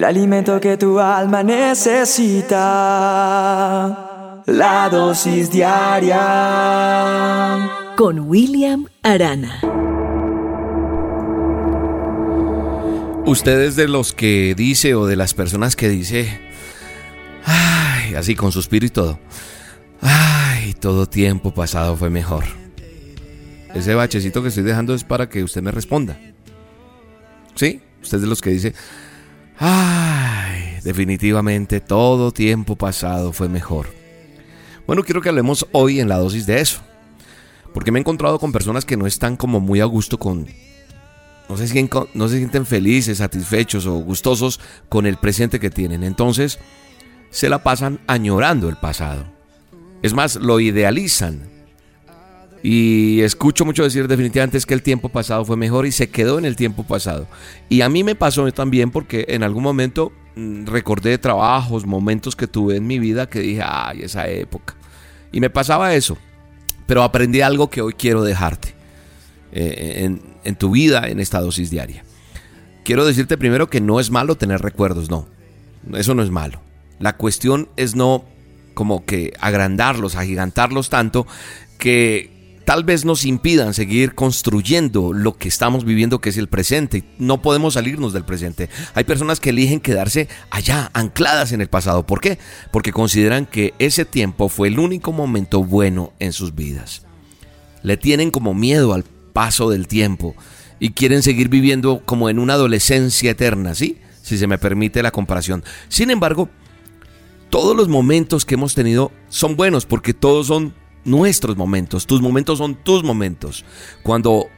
el alimento que tu alma necesita. La dosis diaria con William Arana. Usted es de los que dice o de las personas que dice, ay, así con suspiro y todo, ay, todo tiempo pasado fue mejor. Ese bachecito que estoy dejando es para que usted me responda. ¿Sí? Usted es de los que dice, ay, definitivamente todo tiempo pasado fue mejor. Bueno, quiero que hablemos hoy en la dosis de eso. Porque me he encontrado con personas que no están como muy a gusto con... No se, sienten, no se sienten felices, satisfechos o gustosos con el presente que tienen. Entonces, se la pasan añorando el pasado. Es más, lo idealizan. Y escucho mucho decir definitivamente es que el tiempo pasado fue mejor y se quedó en el tiempo pasado. Y a mí me pasó también porque en algún momento mm, recordé trabajos, momentos que tuve en mi vida que dije, ay, esa época. Y me pasaba eso pero aprendí algo que hoy quiero dejarte eh, en, tu vida, en esta dosis diaria. Quiero decirte primero que no es malo tener recuerdos, no. Eso no es malo. La cuestión es no como que agrandarlos, agigantarlos tanto que tal vez nos impidan seguir construyendo lo que estamos viviendo, que es el presente. No podemos salirnos del presente. Hay personas que eligen quedarse allá, ancladas en el pasado. ¿Por qué? Porque consideran que ese tiempo fue el único momento bueno en sus vidas. Le tienen como miedo al paso del tiempo y quieren seguir viviendo como en una adolescencia eterna, ¿sí? Si se me permite la comparación. Sin embargo, todos los momentos que hemos tenido son buenos porque todos son nuestros momentos, tus momentos son tus momentos. Cuando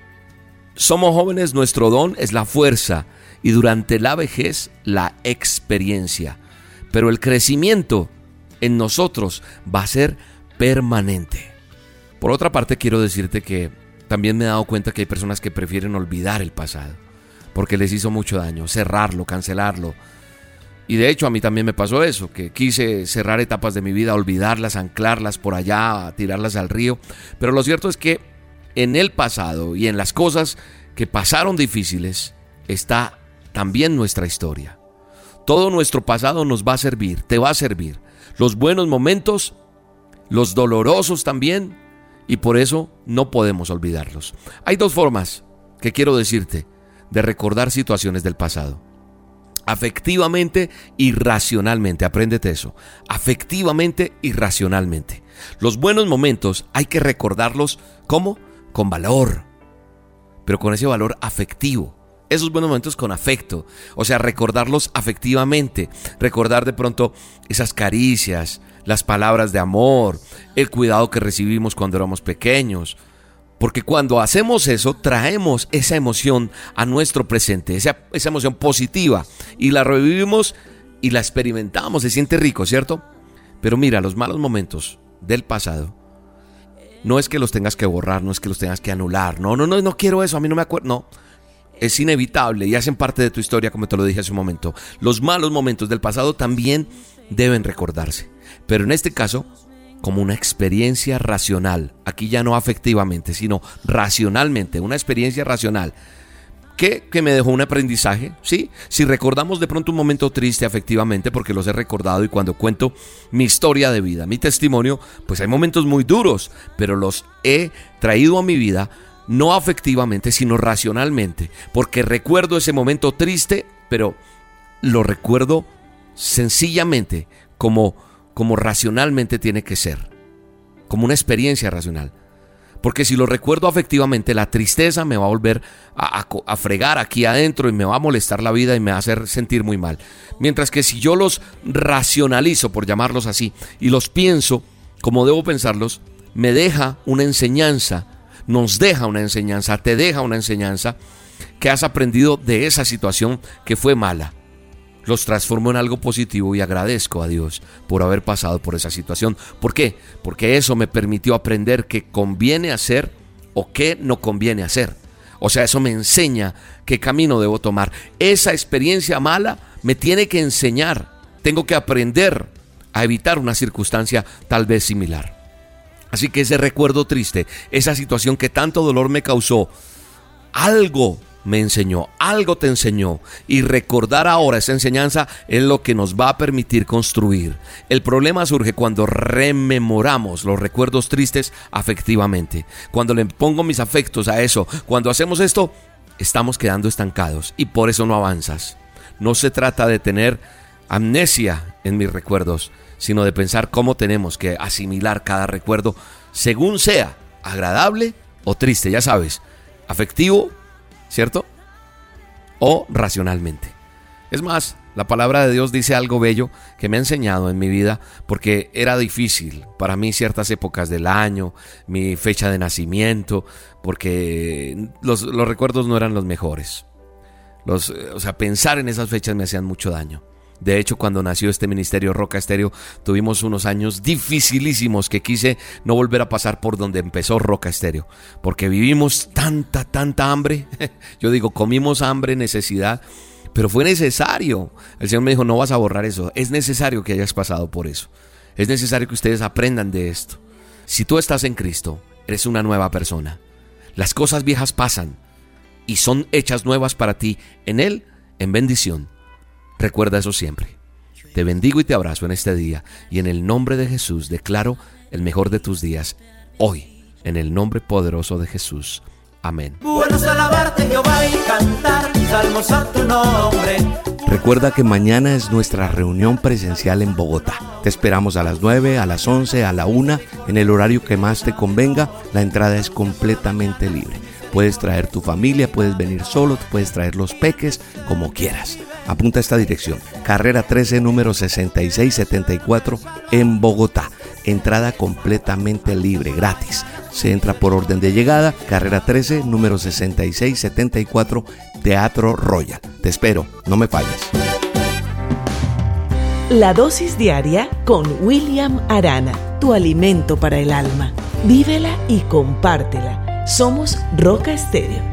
somos jóvenes, nuestro don es la fuerza y durante la vejez la experiencia. Pero el crecimiento en nosotros va a ser permanente. Por otra parte, quiero decirte que también me he dado cuenta que hay personas que prefieren olvidar el pasado, porque les hizo mucho daño, cerrarlo, cancelarlo, y de hecho a mí también me pasó eso, que quise cerrar etapas de mi vida, olvidarlas, anclarlas por allá, tirarlas al río. Pero lo cierto es que en el pasado y en las cosas que pasaron difíciles está también nuestra historia. Todo nuestro pasado nos va a servir, te va a servir. Los buenos momentos, los dolorosos también, y por eso no podemos olvidarlos. Hay dos formas que quiero decirte de recordar situaciones del pasado afectivamente y racionalmente. Apréndete eso. Afectivamente y racionalmente. Los buenos momentos hay que recordarlos como con valor, pero con ese valor afectivo. Esos buenos momentos con afecto, o sea, recordarlos afectivamente, recordar de pronto esas caricias, las palabras de amor, el cuidado que recibimos cuando éramos pequeños, porque cuando hacemos eso, traemos esa emoción a nuestro presente, esa, esa emoción positiva, y la revivimos y la experimentamos. Se siente rico, ¿cierto? Pero mira, los malos momentos del pasado, no es que los tengas que borrar, no es que los tengas que anular. No, no, no, no quiero eso, a mí no me acuerdo. No, es inevitable y hacen parte de tu historia, como te lo dije hace un momento. Los malos momentos del pasado también deben recordarse. Pero en este caso, como una experiencia racional, aquí ya no afectivamente, sino racionalmente, una experiencia racional. ¿Qué? Que me dejó un aprendizaje, ¿sí? Si recordamos de pronto un momento triste afectivamente, porque los he recordado y cuando cuento mi historia de vida, mi testimonio, pues hay momentos muy duros, pero los he traído a mi vida no afectivamente, sino racionalmente, porque recuerdo ese momento triste, pero lo recuerdo sencillamente como como racionalmente tiene que ser, como una experiencia racional. Porque si lo recuerdo afectivamente, la tristeza me va a volver a, fregar aquí adentro y me va a molestar la vida y me va a hacer sentir muy mal. Mientras que si yo los racionalizo, por llamarlos así, y los pienso como debo pensarlos, me deja una enseñanza, nos deja una enseñanza, te deja una enseñanza que has aprendido de esa situación que fue mala los transformo en algo positivo y agradezco a Dios por haber pasado por esa situación. ¿Por qué? Porque eso me permitió aprender qué conviene hacer o qué no conviene hacer. O sea, eso me enseña qué camino debo tomar. Esa experiencia mala me tiene que enseñar. Tengo que aprender a evitar una circunstancia tal vez similar. Así que ese recuerdo triste, esa situación que tanto dolor me causó, algo me enseñó, algo te enseñó. Y recordar ahora esa enseñanza es lo que nos va a permitir construir. El problema surge cuando rememoramos los recuerdos tristes afectivamente. Cuando le pongo mis afectos a eso, cuando hacemos esto, estamos quedando estancados y por eso no avanzas. No se trata de tener amnesia en mis recuerdos, sino de pensar cómo tenemos que asimilar cada recuerdo según sea agradable o triste, ya sabes, afectivo ¿cierto? O racionalmente. Es más, la palabra de Dios dice algo bello que me ha enseñado en mi vida porque era difícil para mí ciertas épocas del año, mi fecha de nacimiento, porque los, recuerdos no eran los mejores. Los, o sea, pensar en esas fechas me hacían mucho daño. De hecho, cuando nació este ministerio Roca Estéreo, tuvimos unos años dificilísimos que quise no volver a pasar por donde empezó Roca Estéreo, porque vivimos tanta, tanta hambre. Yo digo, comimos hambre, necesidad, pero fue necesario. El Señor me dijo, no vas a borrar eso. Es necesario que hayas pasado por eso. Es necesario que ustedes aprendan de esto. Si tú estás en Cristo, eres una nueva persona. Las cosas viejas pasan y son hechas nuevas para ti en Él, en bendición. Recuerda eso siempre. Te bendigo y te abrazo en este día y en el nombre de Jesús declaro el mejor de tus días hoy, en el nombre poderoso de Jesús. Amén. Recuerda que mañana es nuestra reunión presencial en Bogotá. Te esperamos a las 9, a las 11, a la 1, en el horario que más te convenga. La entrada es completamente libre. Puedes traer tu familia, puedes venir solo, puedes traer los peques, como quieras. Apunta esta dirección, carrera 13, número 6674 en Bogotá. Entrada completamente libre, gratis. Se entra por orden de llegada, carrera 13, número 6674, Teatro Royal. Te espero, no me falles. La dosis diaria con William Arana, tu alimento para el alma. Vívela y compártela. Somos Roca Estéreo